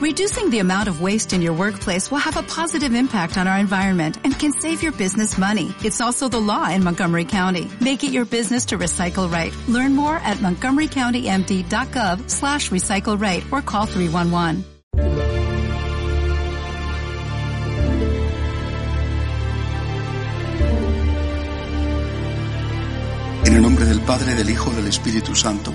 Reducing the amount of waste in your workplace will have a positive impact on our environment and can save your business money. It's also the law in Montgomery County. Make it your business to recycle right. Learn more at montgomerycountymd.gov slash recycle right or call 311. En el nombre del Padre, del Hijo, del Espíritu Santo.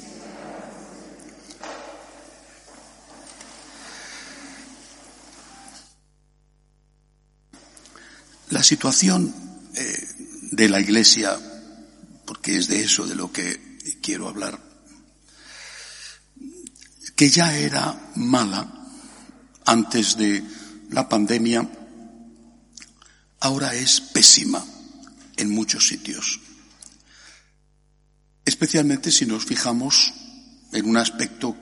La situación eh, de la Iglesia, porque es de eso de lo que quiero hablar, que ya era mala antes de la pandemia, ahora es pésima en muchos sitios. Especialmente si nos fijamos en un aspecto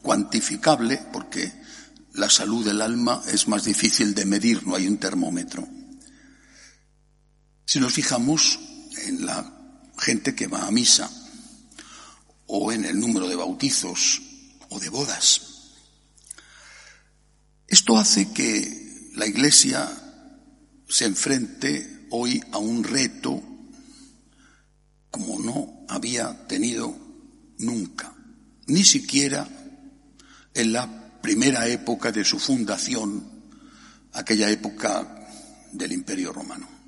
cuantificable, porque la salud del alma es más difícil de medir, no hay un termómetro. Si nos fijamos en la gente que va a misa o en el número de bautizos o de bodas, esto hace que la Iglesia se enfrente hoy a un reto como no había tenido nunca, ni siquiera en la primera época de su fundación, aquella época del Imperio Romano.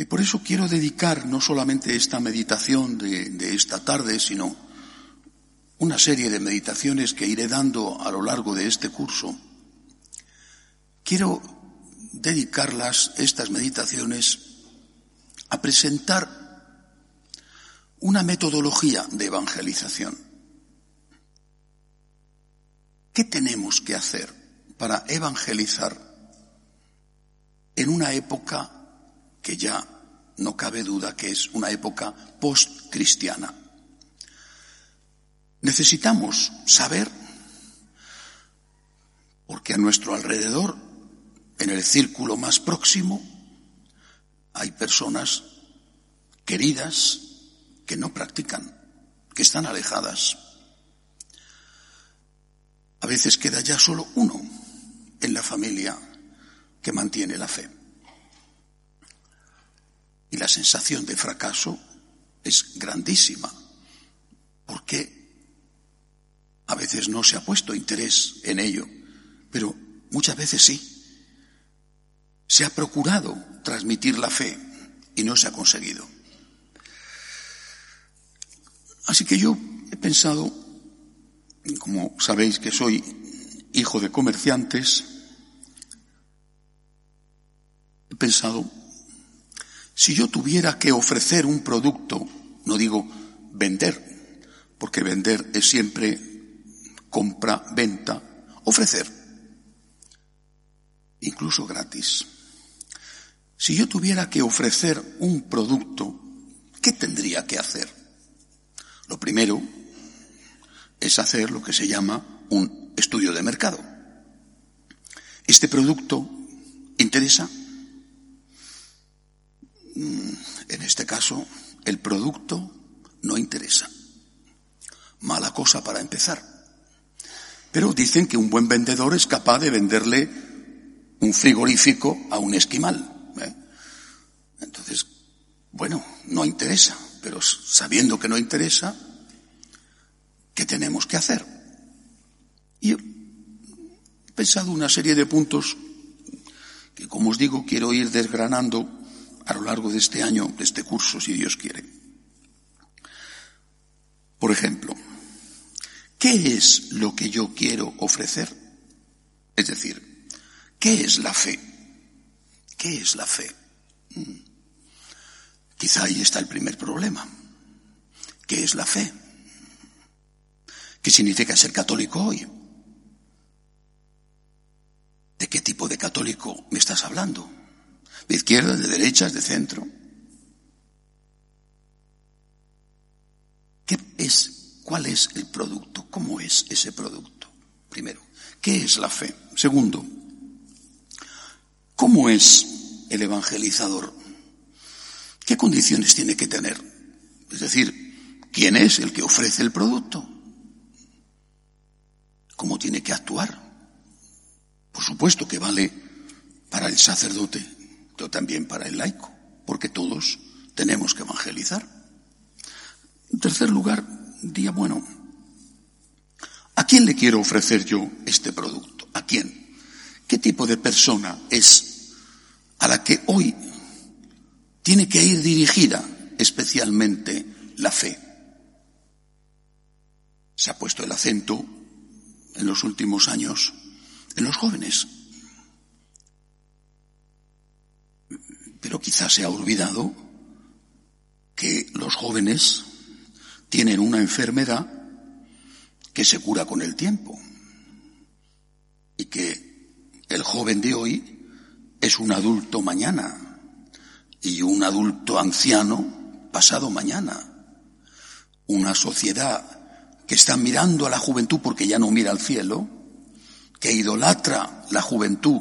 Y por eso quiero dedicar no solamente esta meditación de, esta tarde, sino una serie de meditaciones que iré dando a lo largo de este curso. Quiero dedicarlas, estas meditaciones, a presentar una metodología de evangelización. ¿Qué tenemos que hacer para evangelizar en una época que ya no cabe duda que es una época post-cristiana. Necesitamos saber, porque a nuestro alrededor, en el círculo más próximo, hay personas queridas que no practican, que están alejadas. A veces queda ya solo uno en la familia que mantiene la fe. Y la sensación de fracaso es grandísima, porque a veces no se ha puesto interés en ello, pero muchas veces sí. Se ha procurado transmitir la fe y no se ha conseguido. Así que yo he pensado, como sabéis que soy hijo de comerciantes, he pensado si yo tuviera que ofrecer un producto, no digo vender, porque vender es siempre compra, venta, ofrecer, incluso gratis. Si yo tuviera que ofrecer un producto, ¿qué tendría que hacer? Lo primero es hacer lo que se llama un estudio de mercado. ¿Este producto interesa? Mm, en este caso, el producto no interesa. Mala cosa para empezar. Pero dicen que un buen vendedor es capaz de venderle un frigorífico a un esquimal. ¿eh? Entonces, bueno, no interesa, pero sabiendo que no interesa, ¿qué tenemos que hacer? Y he pensado una serie de puntos que, como os digo, quiero ir desgranando a lo largo de este año, de este curso, si Dios quiere. Por ejemplo, ¿qué es lo que yo quiero ofrecer? Es decir, ¿qué es la fe? ¿Qué es la fe? Mm. Quizá ahí está el primer problema. ¿Qué es la fe? ¿Qué significa ser católico hoy? ¿De qué tipo de católico me estás hablando? ¿De izquierdas, de derechas, de centro? ¿Qué es? ¿Cuál es el producto? ¿Cómo es ese producto? Primero, ¿qué es la fe? Segundo, ¿cómo es el evangelizador? ¿Qué condiciones tiene que tener? Es decir, ¿quién es el que ofrece el producto? ¿Cómo tiene que actuar? Por supuesto que vale para el sacerdote, también para el laico, porque todos tenemos que evangelizar. En tercer lugar, día bueno, ¿a quién le quiero ofrecer yo este producto? ¿A quién? ¿Qué tipo de persona es a la que hoy tiene que ir dirigida especialmente la fe. Se ha puesto el acento en los últimos años en los jóvenes. Pero quizás se ha olvidado que los jóvenes tienen una enfermedad que se cura con el tiempo y que el joven de hoy es un adulto mañana y un adulto anciano pasado mañana. Una sociedad que está mirando a la juventud porque ya no mira al cielo, que idolatra la juventud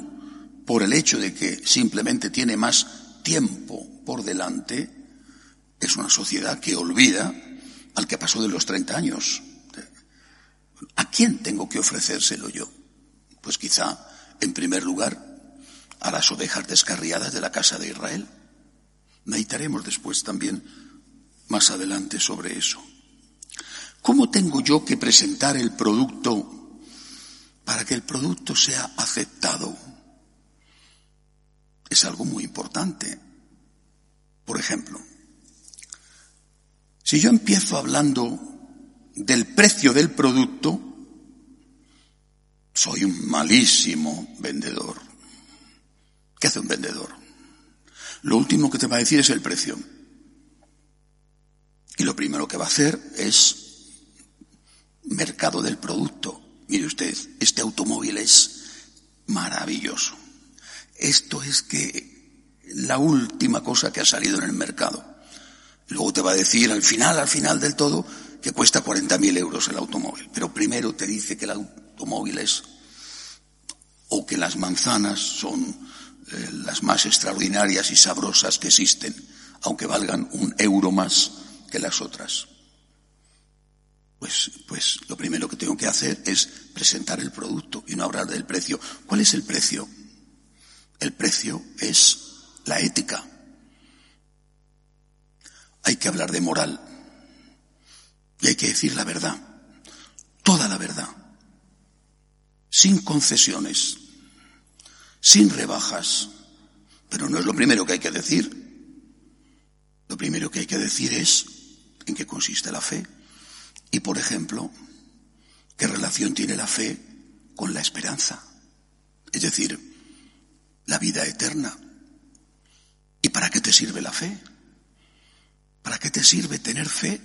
por el hecho de que simplemente tiene más tiempo por delante, es una sociedad que olvida al que pasó de los 30 años. ¿A quién tengo que ofrecérselo yo? Pues quizá, en primer lugar, a las ovejas descarriadas de la casa de Israel. Meditaremos después también más adelante sobre eso. ¿Cómo tengo yo que presentar el producto para que el producto sea aceptado? Es algo muy importante. Por ejemplo, si yo empiezo hablando del precio del producto, soy un malísimo vendedor. ¿Qué hace un vendedor? lo último que te va a decir es el precio. Y lo primero que va a hacer es mercado del producto. Mire usted, este automóvil es maravilloso. Esto es que la última cosa que ha salido en el mercado. Luego te va a decir al final, al final del todo, que cuesta 40.000 euros el automóvil. Pero primero te dice que el automóvil es, o que las manzanas son eh, las más extraordinarias y sabrosas que existen, aunque valgan un euro más que las otras. Pues, pues lo primero que tengo que hacer es presentar el producto y no hablar del precio. ¿Cuál es el precio? El precio es la ética. Hay que hablar de moral y hay que decir la verdad, toda la verdad, sin concesiones, sin rebajas. Pero no es lo primero que hay que decir. Lo primero que hay que decir es en qué consiste la fe. Y, por ejemplo, qué relación tiene la fe con la esperanza. Es decir, la vida eterna. ¿Y para qué te sirve la fe? ¿Para qué te sirve tener fe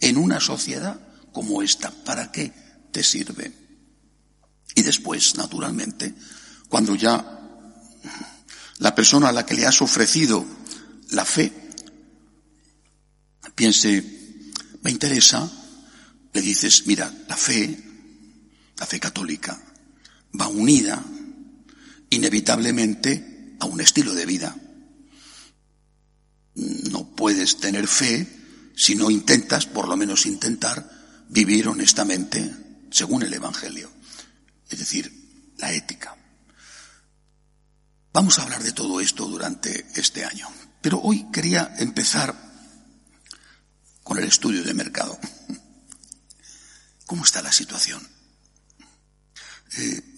en una sociedad como esta? ¿Para qué te sirve? Y después, naturalmente, cuando ya la persona a la que le has ofrecido la fe piense, me interesa, le dices, mira, la fe, la fe católica, va unida inevitablemente a un estilo de vida. No puedes tener fe si no intentas, por lo menos intentar, vivir honestamente según el Evangelio. Es decir, la ética. Vamos a hablar de todo esto durante este año. Pero hoy quería empezar con el estudio de mercado. ¿Cómo está la situación? Eh,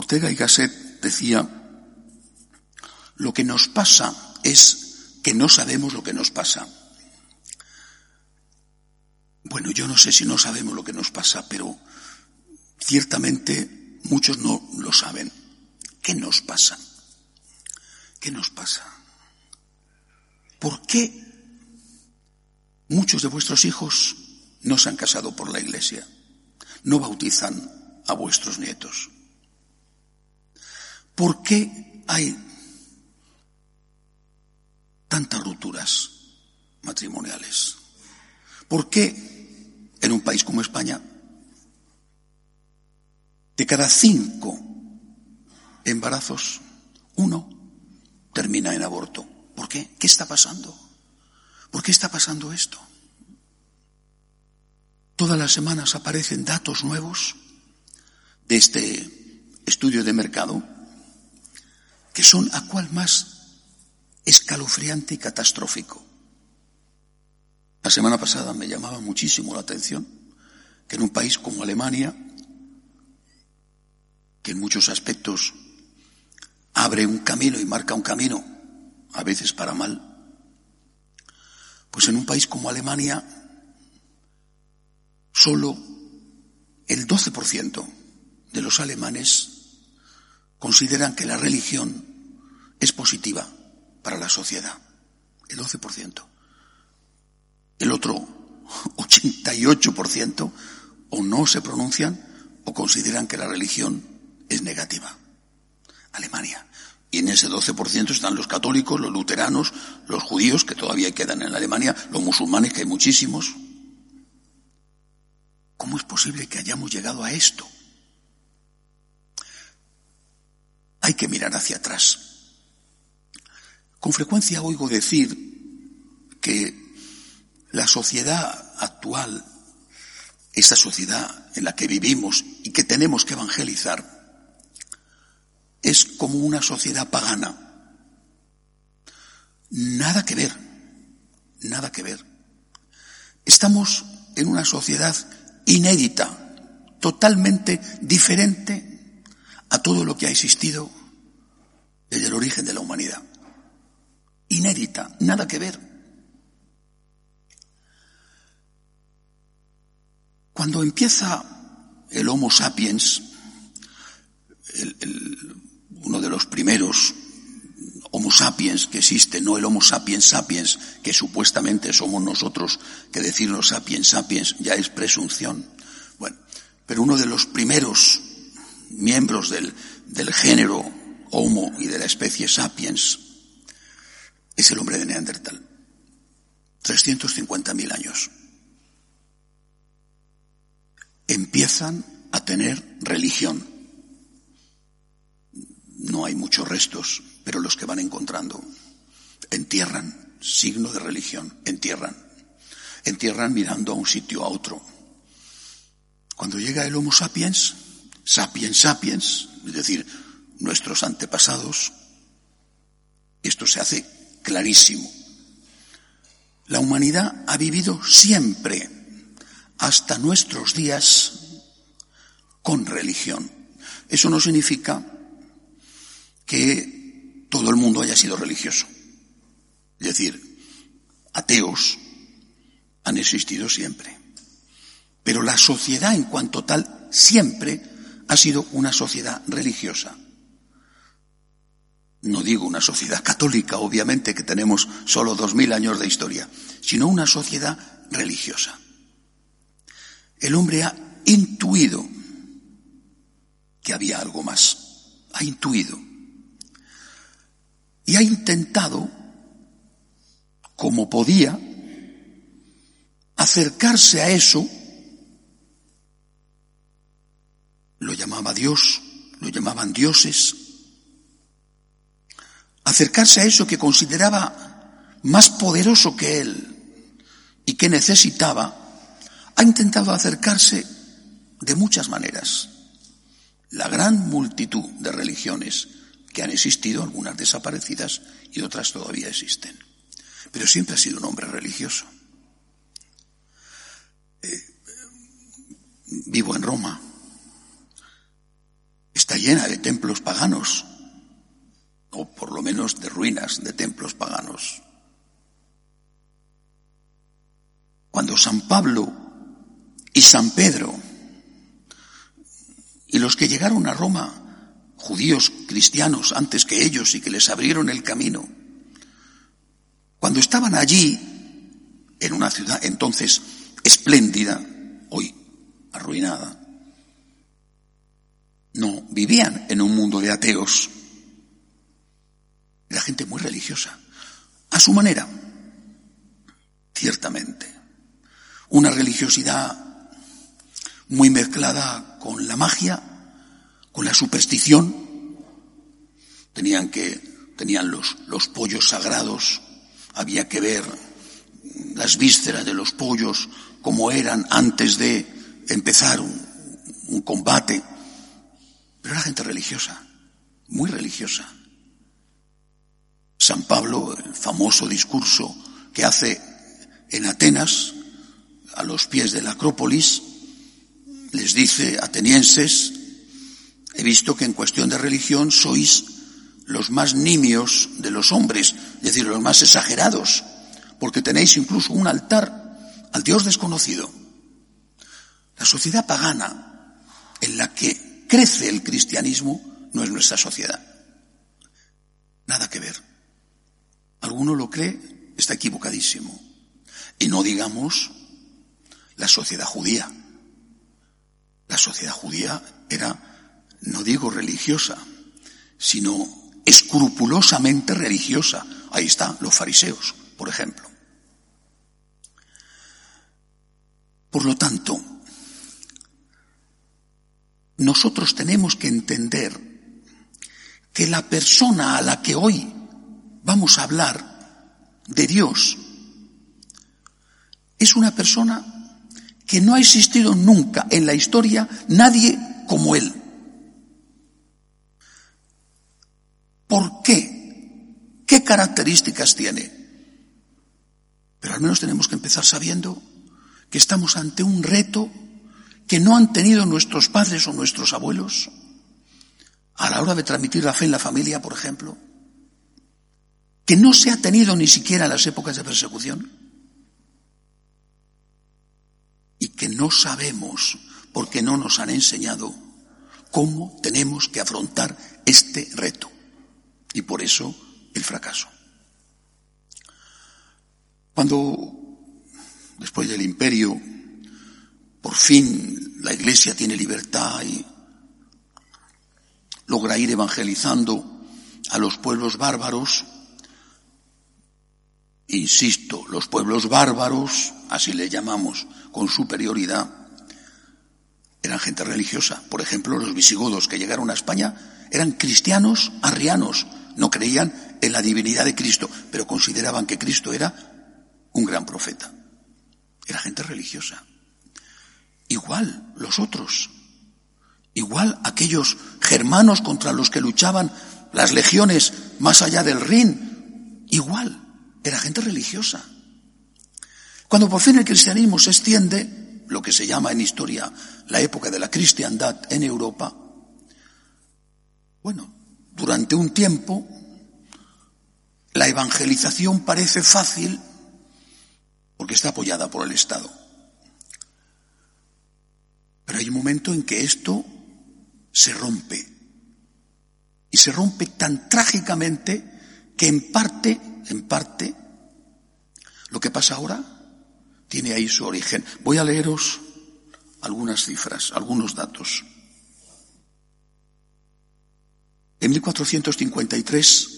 Ortega y Gasset decía, lo que nos pasa es que no sabemos lo que nos pasa. Bueno, yo no sé si no sabemos lo que nos pasa, pero ciertamente muchos no lo saben. ¿Qué nos pasa? ¿Qué nos pasa? ¿Por qué muchos de vuestros hijos no se han casado por la iglesia? No bautizan a vuestros nietos. ¿Por qué hay tantas rupturas matrimoniales? ¿Por qué en un país como España, de cada cinco embarazos, uno termina en aborto? ¿Por qué? ¿Qué está pasando? ¿Por qué está pasando esto? Todas las semanas aparecen datos nuevos de este estudio de mercado que son a cual más escalofriante y catastrófico. La semana pasada me llamaba muchísimo la atención que en un país como Alemania, que en muchos aspectos abre un camino y marca un camino, a veces para mal, pues en un país como Alemania Solo el 12% de los alemanes consideran que la religión es positiva para la sociedad. El 12%. El otro 88% o no se pronuncian o consideran que la religión es negativa. Alemania. Y en ese 12% están los católicos, los luteranos, los judíos, que todavía quedan en Alemania, los musulmanes, que hay muchísimos, ¿Cómo es posible que hayamos llegado a esto? Hay que mirar hacia atrás. Con frecuencia oigo decir que la sociedad actual, esta sociedad en la que vivimos y que tenemos que evangelizar, es como una sociedad pagana. Nada que ver, nada que ver. Estamos en una sociedad inédita, totalmente diferente a todo lo que ha existido desde el origen de la humanidad. Inédita, nada que ver. Cuando empieza el Homo sapiens, uno de los primeros Homo sapiens que existe, no el Homo sapiens sapiens que supuestamente somos nosotros, que decirnos sapiens sapiens ya es presunción. Bueno, pero uno de los primeros miembros del, del género Homo y de la especie sapiens es el hombre de Neandertal. 350.000 años. Empiezan a tener religión. No hay muchos restos pero los que van encontrando entierran, signo de religión, entierran. Entierran mirando a un sitio a otro. Cuando llega el Homo sapiens, sapiens sapiens, es decir, nuestros antepasados, esto se hace clarísimo. La humanidad ha vivido siempre, hasta nuestros días, con religión. Eso no significa que todo el mundo haya sido religioso. Es decir, ateos han existido siempre. Pero la sociedad en cuanto tal siempre ha sido una sociedad religiosa. No digo una sociedad católica, obviamente, que tenemos solo dos mil años de historia, sino una sociedad religiosa. El hombre ha intuido que había algo más, ha intuido y ha intentado, como podía, acercarse a eso, lo llamaba Dios, lo llamaban dioses, acercarse a eso que consideraba más poderoso que él y que necesitaba, ha intentado acercarse de muchas maneras. La gran multitud de religiones que han existido, algunas desaparecidas y otras todavía existen. Pero siempre ha sido un hombre religioso. Eh, vivo en Roma. Está llena de templos paganos, o por lo menos de ruinas de templos paganos. Cuando San Pablo y San Pedro y los que llegaron a Roma judíos cristianos antes que ellos y que les abrieron el camino. Cuando estaban allí, en una ciudad entonces espléndida, hoy arruinada, no vivían en un mundo de ateos, Era gente muy religiosa, a su manera, ciertamente. Una religiosidad muy mezclada con la magia, con la superstición. Tenían que, tenían los, los pollos sagrados, había que ver las vísceras de los pollos como eran antes de empezar un combate. Religiosa, muy religiosa. San Pablo, el famoso discurso que hace en Atenas, a los pies de la Acrópolis, les dice, atenienses, he visto que en cuestión de religión sois los más nimios de los hombres, es decir, los más exagerados, porque tenéis incluso un altar al Dios desconocido. La sociedad pagana en la que crece el cristianismo no es nuestra sociedad. Nada que ver. Alguno lo cree, está equivocadísimo. Y no digamos la sociedad judía. La sociedad judía era, no digo religiosa, sino escrupulosamente religiosa. Ahí están los fariseos, por ejemplo. Por lo tanto, nosotros tenemos que entender que la persona a la que hoy vamos a hablar de Dios es una persona que no ha existido nunca en la historia nadie como Él. ¿Por qué? ¿Qué características tiene? Pero al menos tenemos que empezar sabiendo que estamos ante un reto que no han tenido nuestros padres o nuestros abuelos a la hora de transmitir la fe en la familia, por ejemplo, que no se ha tenido ni siquiera en las épocas de persecución y que no sabemos porque no nos han enseñado cómo tenemos que afrontar este reto. Y por eso el fracaso. Cuando después del imperio por fin la iglesia tiene libertad y logra ir evangelizando a los pueblos bárbaros, insisto, los pueblos bárbaros, así le llamamos con superioridad, eran gente religiosa. Por ejemplo, los visigodos que llegaron a España eran cristianos arrianos, no creían en la divinidad de Cristo, pero consideraban que Cristo era un gran profeta. Era gente religiosa. Igual los otros. Igual aquellos germanos contra los que luchaban las legiones más allá del Rin. Igual. Era gente religiosa. Cuando por fin el cristianismo se extiende, lo que se llama en historia la época de la cristiandad en Europa, bueno, durante un tiempo la evangelización parece fácil porque está apoyada por el Estado. Pero hay un momento en que esto se rompe. Y se rompe tan trágicamente que en parte, en parte, lo que pasa ahora tiene ahí su origen. Voy a leeros algunas cifras, algunos datos. En 1453,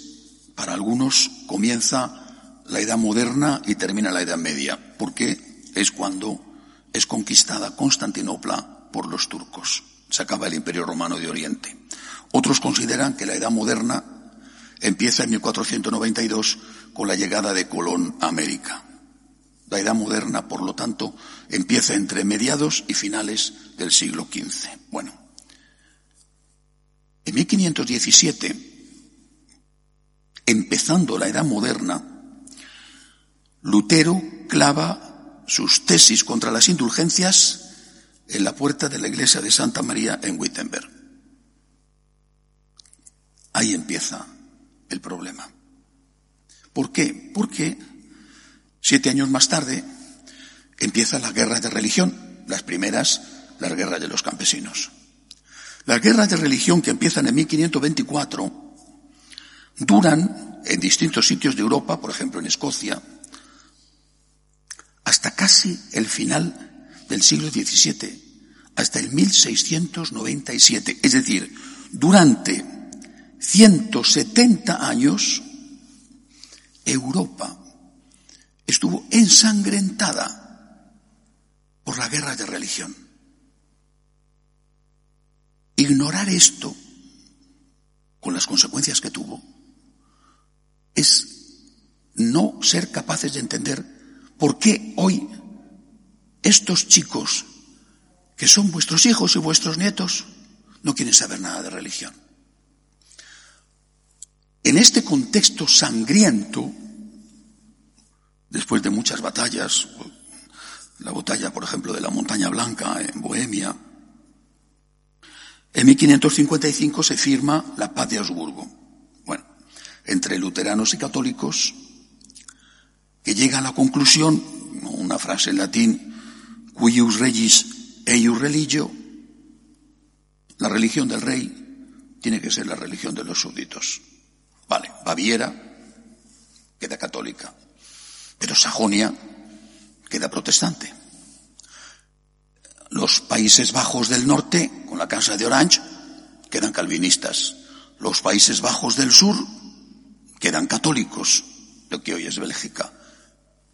para algunos, comienza la Edad Moderna y termina la Edad Media, porque es cuando es conquistada Constantinopla por los turcos. Se acaba el Imperio Romano de Oriente. Otros consideran que la Edad Moderna empieza en 1492 con la llegada de Colón a América. La Edad Moderna, por lo tanto, empieza entre mediados y finales del siglo XV. Bueno, en 1517, empezando la Edad Moderna, Lutero clava sus tesis contra las indulgencias en la puerta de la iglesia de Santa María en Wittenberg. Ahí empieza el problema. ¿Por qué? Porque siete años más tarde empieza la guerra de religión, las primeras, las guerras de los campesinos. Las guerras de religión que empiezan en 1524 duran en distintos sitios de Europa, por ejemplo en Escocia, hasta casi el final del siglo XVII hasta el 1697. Es decir, durante 170 años Europa estuvo ensangrentada por la guerra de religión. Ignorar esto, con las consecuencias que tuvo, es no ser capaces de entender por qué hoy estos chicos, que son vuestros hijos y vuestros nietos, no quieren saber nada de religión. En este contexto sangriento, después de muchas batallas, la batalla, por ejemplo, de la Montaña Blanca en Bohemia, en 1555 se firma la paz de Augsburgo. Bueno, entre luteranos y católicos, que llega a la conclusión, una frase en latín, cuius regis eius religio, la religión del rey tiene que ser la religión de los súbditos. Vale, Baviera queda católica, pero Sajonia queda protestante. Los Países Bajos del Norte, con la Casa de Orange, quedan calvinistas. Los Países Bajos del Sur quedan católicos, lo que hoy es Bélgica.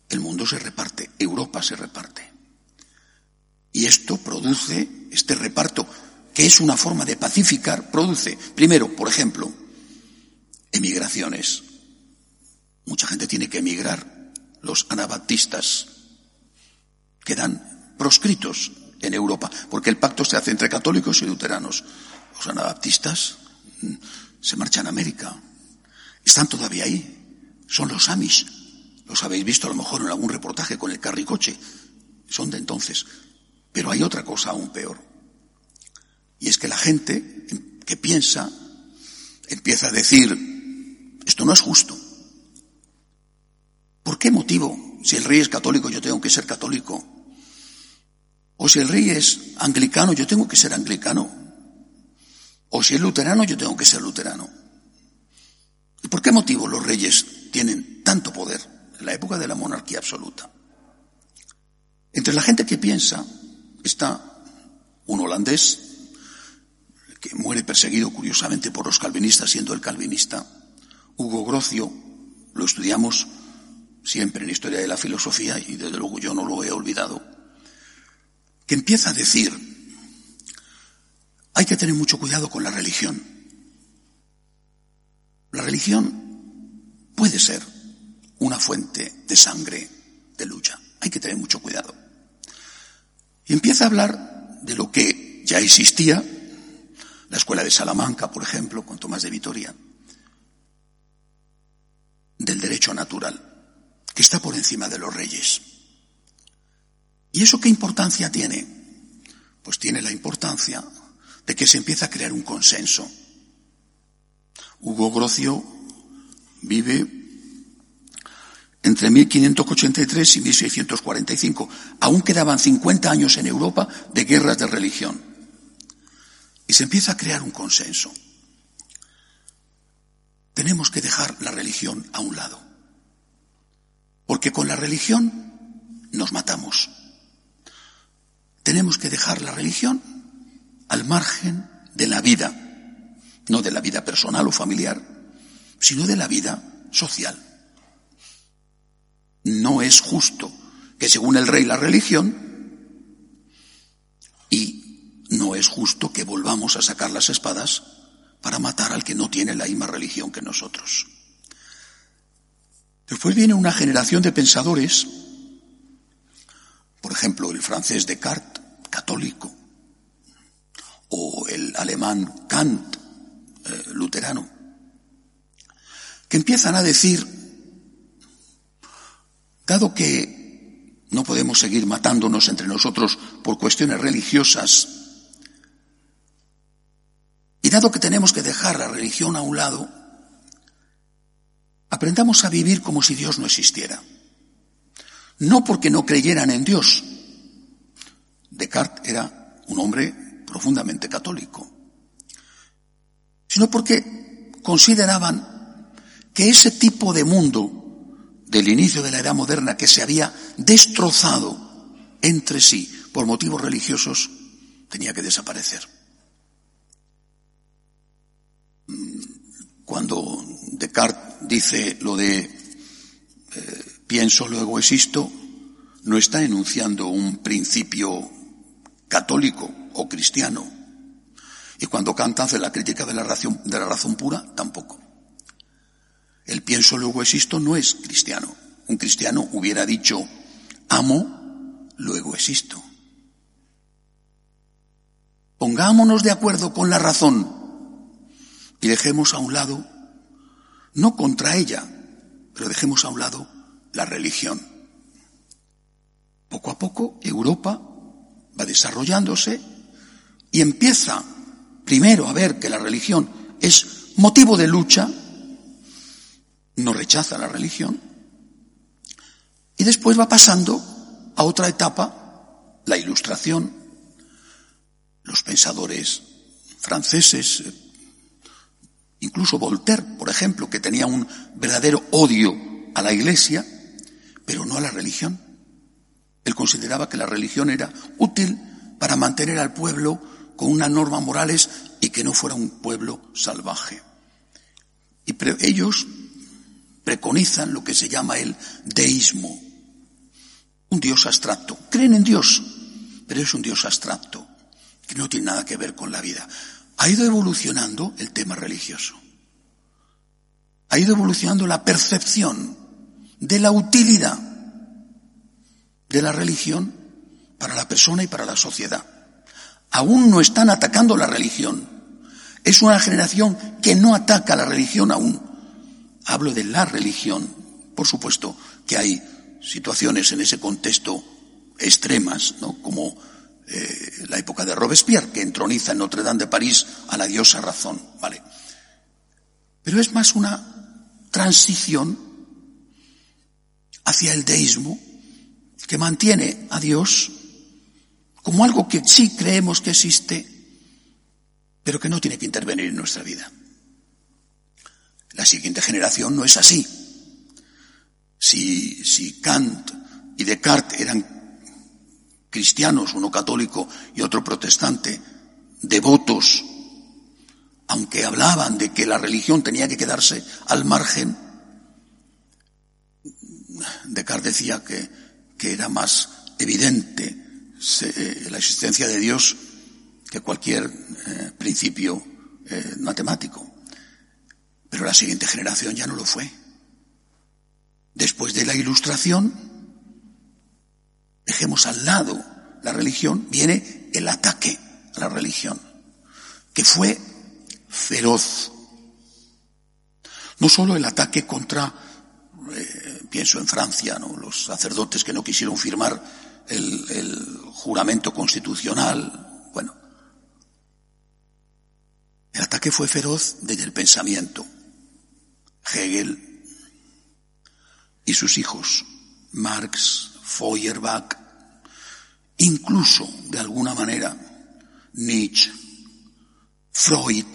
El mundo se reparte, Europa se reparte. Y esto produce, este reparto, que es una forma de pacificar, produce, primero, por ejemplo, emigraciones. Mucha gente tiene que emigrar. Los anabaptistas quedan proscritos en Europa, porque el pacto se hace entre católicos y luteranos. Los anabaptistas mm, se marchan a América. Están todavía ahí. Son los Amish. Los habéis visto a lo mejor en algún reportaje con el carricoche. Son de entonces. Pero hay otra cosa aún peor. Y es que la gente que piensa empieza a decir, esto no es justo. ¿Por qué motivo? Si el rey es católico, yo tengo que ser católico. O si el rey es anglicano, yo tengo que ser anglicano. O si es luterano, yo tengo que ser luterano. ¿Y por qué motivo los reyes tienen tanto poder en la época de la monarquía absoluta? Entre la gente que piensa está un holandés que muere perseguido curiosamente por los calvinistas siendo el calvinista. Hugo Grocio, lo estudiamos siempre en historia de la filosofía y desde luego yo no lo he olvidado, que empieza a decir, hay que tener mucho cuidado con la religión. La religión puede ser una fuente de sangre, de lucha. Hay que tener mucho cuidado. Y empieza a hablar de lo que ya existía, la escuela de Salamanca, por ejemplo, con Tomás de Vitoria, del derecho natural, que está por encima de los reyes. ¿Y eso qué importancia tiene? Pues tiene la importancia de que se empieza a crear un consenso. Hugo Grocio vive entre 1583 y 1645. Aún quedaban 50 años en Europa de guerras de religión. Y se empieza a crear un consenso. Tenemos que dejar la religión a un lado. Porque con la religión nos matamos. Tenemos que dejar la religión al margen de la vida, no de la vida personal o familiar, sino de la vida social. No es justo que según el rey la religión, y no es justo que volvamos a sacar las espadas para matar al que no tiene la misma religión que nosotros. Después viene una generación de pensadores, por ejemplo, el francés Descartes, católico, o el alemán Kant, eh, luterano, que empiezan a decir Dado que no podemos seguir matándonos entre nosotros por cuestiones religiosas, y dado que tenemos que dejar la religión a un lado, aprendamos a vivir como si Dios no existiera. No porque no creyeran en Dios. Descartes era un hombre profundamente católico, sino porque consideraban que ese tipo de mundo del inicio de la edad moderna que se había destrozado entre sí por motivos religiosos, tenía que desaparecer. Cuando Descartes dice lo de pienso, luego existo, no está enunciando un principio católico o cristiano. Y cuando canta hace la crítica de la de la razón pura, tampoco. El pienso, luego existo no es cristiano. Un cristiano hubiera dicho, amo, luego existo. Pongámonos de acuerdo con la razón y dejemos a un lado, no contra ella, pero dejemos a un lado la religión. Poco a poco Europa va desarrollándose y empieza primero a ver que la religión es motivo de lucha, no rechaza la religión, y después va pasando a otra etapa, la ilustración, los pensadores franceses, incluso Voltaire, por ejemplo, que tenía un verdadero odio a la Iglesia, pero no a la religión. Él consideraba que la religión era útil para mantener al pueblo con unas normas morales y que no fuera un pueblo salvaje. Y ellos preconizan lo que se llama el deísmo, un Dios abstracto. Creen en Dios, pero es un Dios abstracto, que no tiene nada que ver con la vida. Ha ido evolucionando el tema religioso. Ha ido evolucionando la percepción de la utilidad de la religión para la persona y para la sociedad. Aún no están atacando la religión. Es una generación que no ataca la religión aún. Hablo de la religión. Por supuesto que hay situaciones en ese contexto extremas, ¿no? Como eh, la época de Robespierre, que entroniza en Notre Dame de París a la diosa razón, ¿vale? Pero es más una transición hacia el deísmo que mantiene a Dios como algo que sí creemos que existe, pero que no tiene que intervenir en nuestra vida. La siguiente generación no es así. Si, si Kant y Descartes eran cristianos, uno católico y otro protestante, devotos, aunque hablaban de que la religión tenía que quedarse al margen, Descartes decía que, que era más evidente la existencia de Dios que cualquier eh, principio eh, matemático. Pero la siguiente generación ya no lo fue. Después de la ilustración, dejemos al lado la religión, viene el ataque a la religión, que fue feroz. No solo el ataque contra, eh, pienso en Francia, los sacerdotes que no quisieron firmar el juramento constitucional, bueno. El ataque fue feroz desde el pensamiento. Hegel y sus hijos, Marx, Feuerbach, incluso, de alguna manera, Nietzsche, Freud,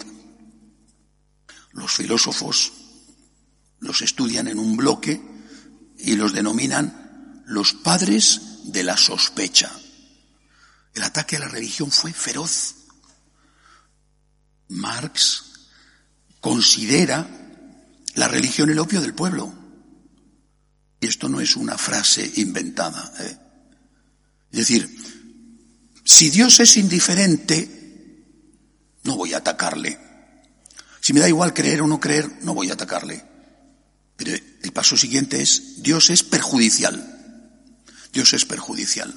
los filósofos los estudian en un bloque y los denominan los padres de la sospecha. El ataque a la religión fue feroz. Marx considera la religión el opio del pueblo. Y esto no es una frase inventada. ¿eh? Es decir, si Dios es indiferente, no voy a atacarle. Si me da igual creer o no creer, no voy a atacarle. Pero el paso siguiente es, Dios es perjudicial. Dios es perjudicial.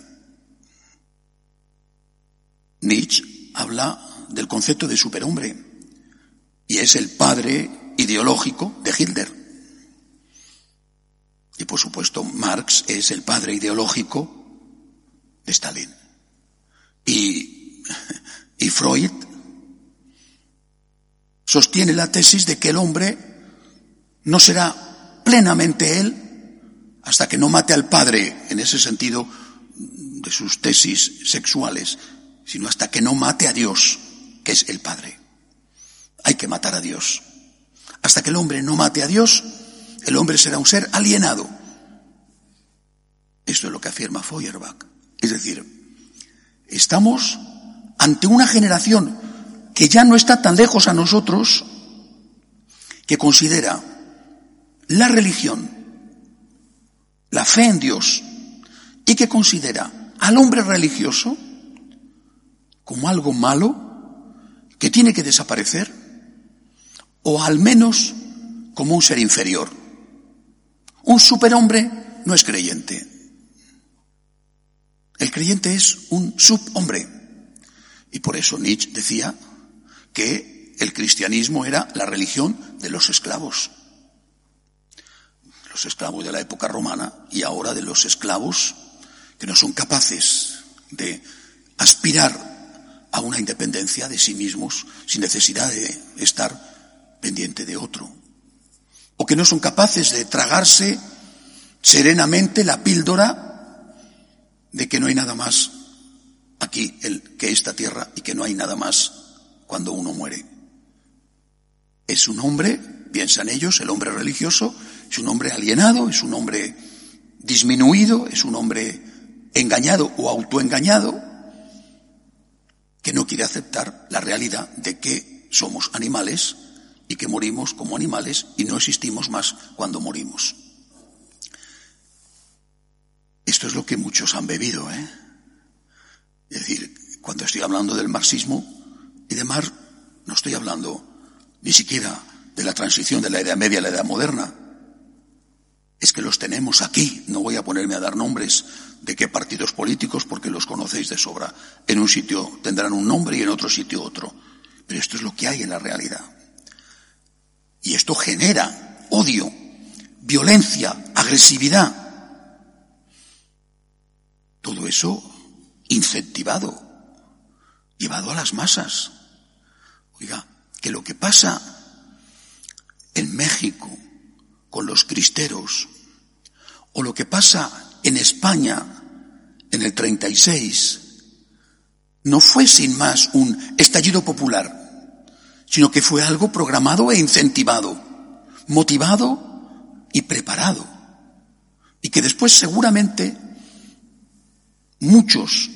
Nietzsche habla del concepto de superhombre y es el padre ideológico de Hitler. Y por supuesto Marx es el padre ideológico de Stalin. Y, y Freud sostiene la tesis de que el hombre no será plenamente él hasta que no mate al padre, en ese sentido de sus tesis sexuales, sino hasta que no mate a Dios, que es el Padre. Hay que matar a Dios. Hasta que el hombre no mate a Dios, el hombre será un ser alienado. Esto es lo que afirma Feuerbach. Es decir, estamos ante una generación que ya no está tan lejos a nosotros, que considera la religión la fe en Dios y que considera al hombre religioso como algo malo que tiene que desaparecer o al menos como un ser inferior. Un superhombre no es creyente. El creyente es un subhombre. Y por eso Nietzsche decía que el cristianismo era la religión de los esclavos. Los esclavos de la época romana y ahora de los esclavos que no son capaces de aspirar a una independencia de sí mismos sin necesidad de estar pendiente de otro. O que no son capaces de tragarse serenamente la píldora de que no hay nada más aquí el, que esta tierra y que no hay nada más cuando uno muere. Es un hombre, piensan ellos, el hombre religioso, es un hombre alienado, es un hombre disminuido, es un hombre engañado o autoengañado, que no quiere aceptar la realidad de que somos animales y que morimos como animales y no existimos más cuando morimos. Esto es lo que muchos han bebido, ¿eh? Es decir, cuando estoy hablando del marxismo y demás, no estoy hablando ni siquiera de la transición de la Edad Media a la Edad Moderna. Es que los tenemos aquí. No voy a ponerme a dar nombres de qué partidos políticos porque los conocéis de sobra. En un sitio tendrán un nombre y en otro sitio otro. Pero esto es lo que hay en la realidad. Y esto genera odio, violencia, agresividad. Todo eso incentivado, llevado a las masas. Oiga, que lo que pasa en México con los cristeros, o lo que pasa en España en el 36, no fue sin más un estallido popular, sino que fue algo programado e incentivado, motivado y preparado, y que después seguramente muchos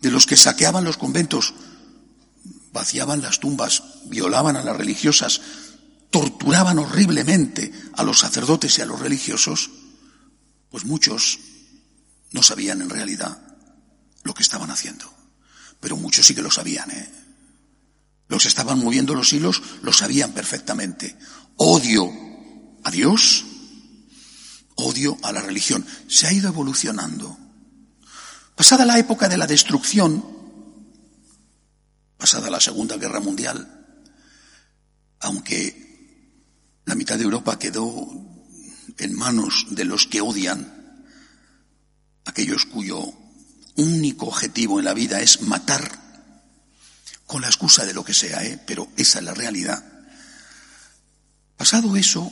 de los que saqueaban los conventos, vaciaban las tumbas, violaban a las religiosas, torturaban horriblemente a los sacerdotes y a los religiosos, pues muchos no sabían en realidad lo que estaban haciendo. Pero muchos sí que lo sabían, ¿eh? Los estaban moviendo los hilos, lo sabían perfectamente. Odio a Dios, odio a la religión. Se ha ido evolucionando. Pasada la época de la destrucción, pasada la Segunda Guerra Mundial, aunque la mitad de Europa quedó en manos de los que odian, aquellos cuyo único objetivo en la vida es matar, con la excusa de lo que sea, ¿eh? pero esa es la realidad. Pasado eso,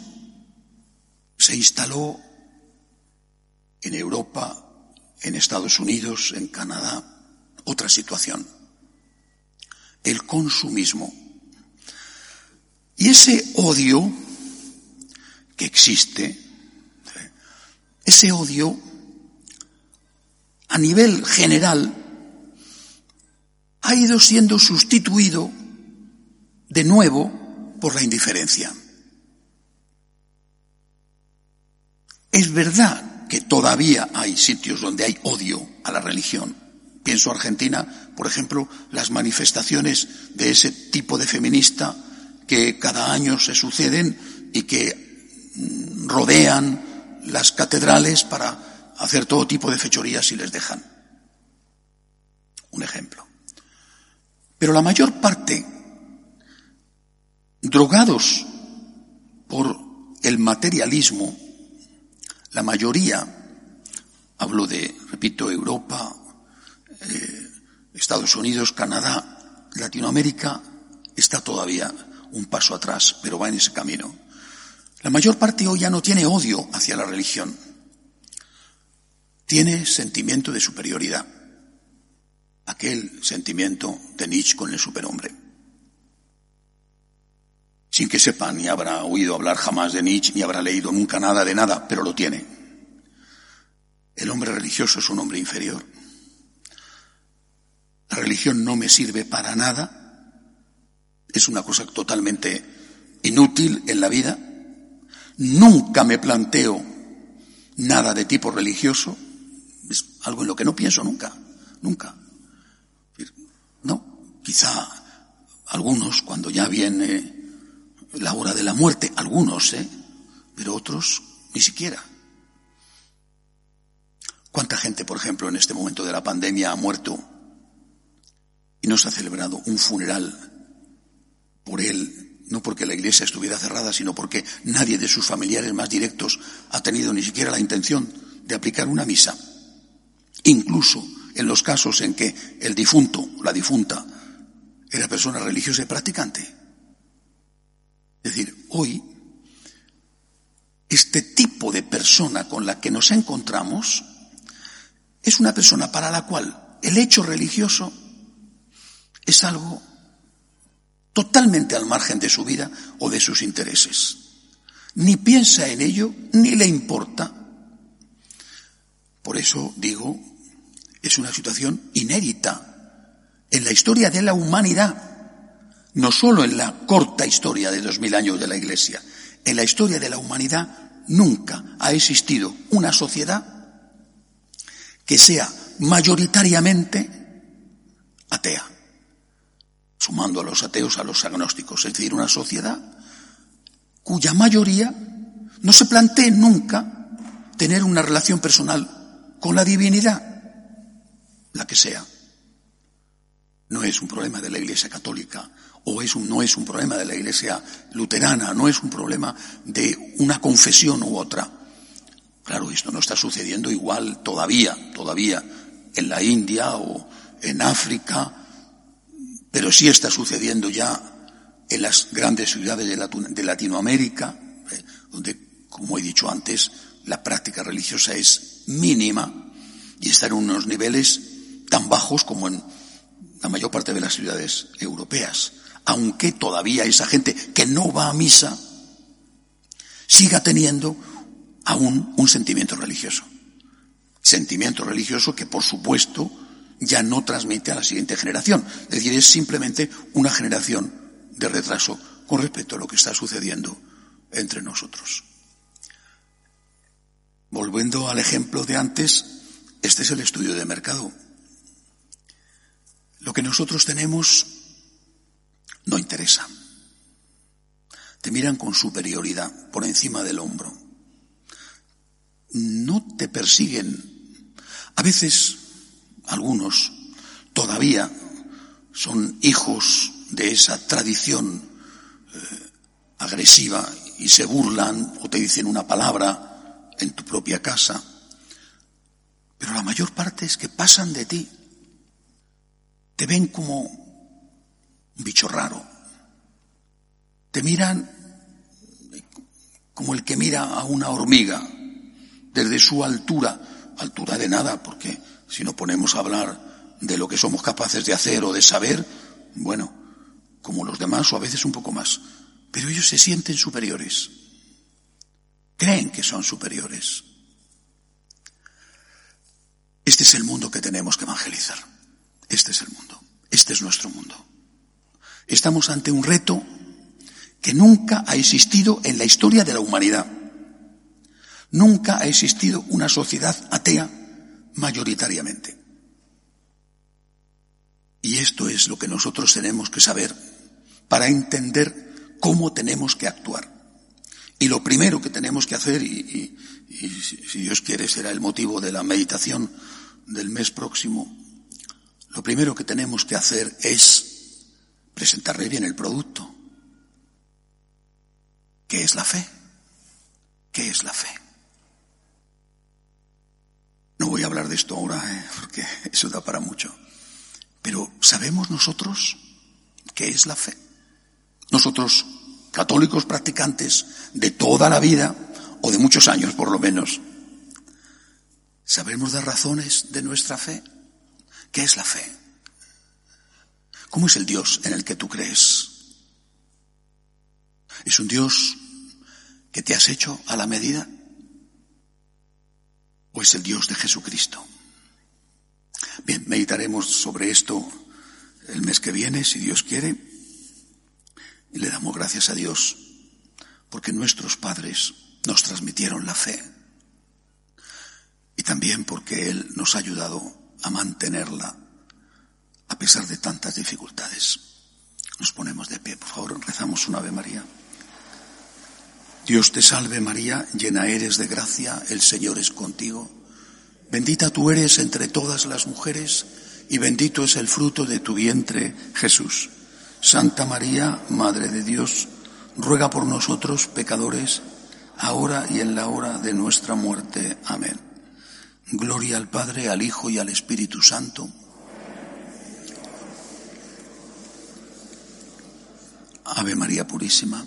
se instaló en Europa en Estados Unidos, en Canadá, otra situación. El consumismo. Y ese odio que existe, ese odio a nivel general ha ido siendo sustituido de nuevo por la indiferencia. Es verdad que todavía hay sitios donde hay odio a la religión. Pienso Argentina, por ejemplo, las manifestaciones de ese tipo de feminista que cada año se suceden y que mm, rodean las catedrales para hacer todo tipo de fechorías y les dejan. Un ejemplo. Pero la mayor parte, drogados por el materialismo la mayoría, hablo de, repito, Europa, eh, Estados Unidos, Canadá, Latinoamérica, está todavía un paso atrás, pero va en ese camino. La mayor parte hoy ya no tiene odio hacia la religión. Tiene sentimiento de superioridad. Aquel sentimiento de Nietzsche con el superhombre sin que sepa, ni habrá oído hablar jamás de Nietzsche, ni habrá leído nunca nada de nada, pero lo tiene. El hombre religioso es un hombre inferior. La religión no me sirve para nada. Es una cosa totalmente inútil en la vida. Nunca me planteo nada de tipo religioso, es algo en lo que no pienso nunca, nunca. Quizá algunos, cuando ya viene la hora de la muerte, algunos, ¿eh? Pero otros ni siquiera. ¿Cuánta gente, por ejemplo, en este momento de la pandemia ha muerto y no se ha celebrado un funeral por él, no porque la iglesia estuviera cerrada, sino porque nadie de sus familiares más directos ha tenido ni siquiera la intención de aplicar una misa? Incluso en los casos en que el difunto, la difunta, era persona religiosa y practicante. Es decir, hoy, este tipo de persona con la que nos encontramos es una persona para la cual el hecho religioso es algo totalmente al margen de su vida o de sus intereses. Ni piensa en ello, ni le importa. Por eso digo, es una situación inédita en la historia de la humanidad, no solo en la corta historia de dos mil años de la Iglesia, en la historia de la humanidad nunca ha existido una sociedad que sea mayoritariamente atea, sumando a los ateos a los agnósticos, es decir, una sociedad cuya mayoría no se plantee nunca tener una relación personal con la divinidad, la que sea. No es un problema de la Iglesia católica o es un, no es un problema de la Iglesia luterana, no es un problema de una confesión u otra. Claro, esto no está sucediendo igual todavía, todavía en la India o en África, pero sí está sucediendo ya en las grandes ciudades de Latinoamérica, eh, donde, como he dicho antes, la práctica religiosa es mínima y está en unos niveles tan bajos como en la mayor parte de las ciudades europeas, aunque todavía esa gente que no va a misa siga teniendo aún un sentimiento religioso. Sentimiento religioso que, por supuesto, ya no transmite a la siguiente generación. Es decir, es simplemente una generación de retraso con respecto a lo que está sucediendo entre nosotros. Volviendo al ejemplo de antes, este es el estudio de mercado. Lo que nosotros tenemos no interesa. Te miran con superioridad por encima del hombro no te persiguen. A veces, algunos todavía son hijos de esa tradición eh, agresiva y se burlan o te dicen una palabra en tu propia casa. Pero la mayor parte es que pasan de ti. Te ven como un bicho raro. Te miran como el que mira a una hormiga desde su altura, altura de nada, porque si nos ponemos a hablar de lo que somos capaces de hacer o de saber, bueno, como los demás o a veces un poco más, pero ellos se sienten superiores, creen que son superiores. Este es el mundo que tenemos que evangelizar. Este es el mundo. Este es nuestro mundo. Estamos ante un reto que nunca ha existido en la historia de la humanidad. Nunca ha existido una sociedad atea mayoritariamente. Y esto es lo que nosotros tenemos que saber para entender cómo tenemos que actuar. Y lo primero que tenemos que hacer, y, si Dios quiere será el motivo de la meditación del mes próximo, lo primero que tenemos que hacer es presentarle bien el producto. ¿Qué es la fe? ¿Qué es la fe? No voy a hablar de esto ahora, ¿eh? porque eso da para mucho. Pero ¿sabemos nosotros qué es la fe? Nosotros, católicos practicantes de toda la vida, o de muchos años por lo menos, ¿sabemos las razones de nuestra fe? ¿Qué es la fe? ¿Cómo es el Dios en el que tú crees? ¿Es un Dios que te has hecho a la medida? o es el Dios de Jesucristo? Bien, meditaremos sobre esto el mes que viene, si Dios quiere, y le damos gracias a Dios porque nuestros padres nos transmitieron la fe. también porque Él nos ha ayudado a mantenerla a pesar de tantas dificultades. Nos ponemos de pie, por favor, rezamos una Ave María. Dios te salve María, llena eres de gracia, el Señor es contigo. Bendita tú eres entre todas las mujeres y bendito es el fruto de tu vientre, Jesús. Santa María, Madre de Dios, ruega por nosotros pecadores, ahora y en la hora de nuestra muerte. Amén. Gloria al Padre, al Hijo y al Espíritu Santo. Ave María Purísima.